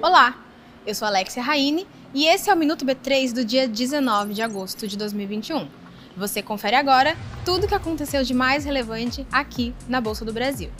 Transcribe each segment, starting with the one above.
Olá, eu sou Alexia Raine e esse é o Minuto B3 do dia 19 de agosto de 2021. Você confere agora tudo o que aconteceu de mais relevante aqui na Bolsa do Brasil.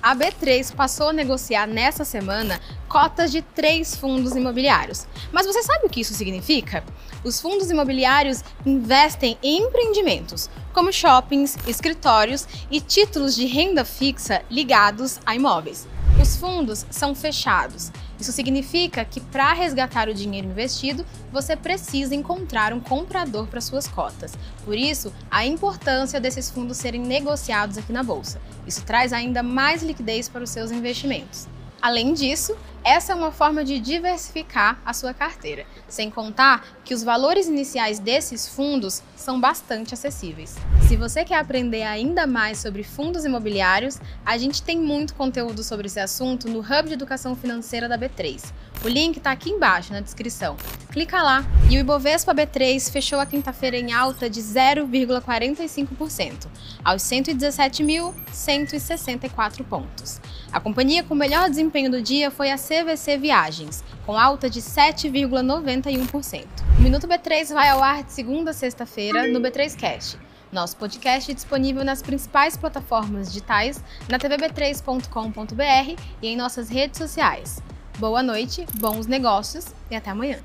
A B3 passou a negociar nessa semana cotas de três fundos imobiliários. Mas você sabe o que isso significa? Os fundos imobiliários investem em empreendimentos, como shoppings, escritórios e títulos de renda fixa ligados a imóveis. Os fundos são fechados. Isso significa que para resgatar o dinheiro investido, você precisa encontrar um comprador para suas cotas. Por isso, a importância desses fundos serem negociados aqui na bolsa. Isso traz ainda mais liquidez para os seus investimentos. Além disso, essa é uma forma de diversificar a sua carteira, sem contar que os valores iniciais desses fundos são bastante acessíveis. Se você quer aprender ainda mais sobre fundos imobiliários, a gente tem muito conteúdo sobre esse assunto no Hub de Educação Financeira da B3. O link está aqui embaixo na descrição. Clica lá. E o Ibovespa B3 fechou a quinta-feira em alta de 0,45%, aos 117.164 pontos. A companhia com o melhor desempenho do dia foi a CVC Viagens, com alta de 7,91%. O Minuto B3 vai ao ar de segunda a sexta-feira no B3 Cash. Nosso podcast é disponível nas principais plataformas digitais, na tvb3.com.br e em nossas redes sociais. Boa noite, bons negócios e até amanhã.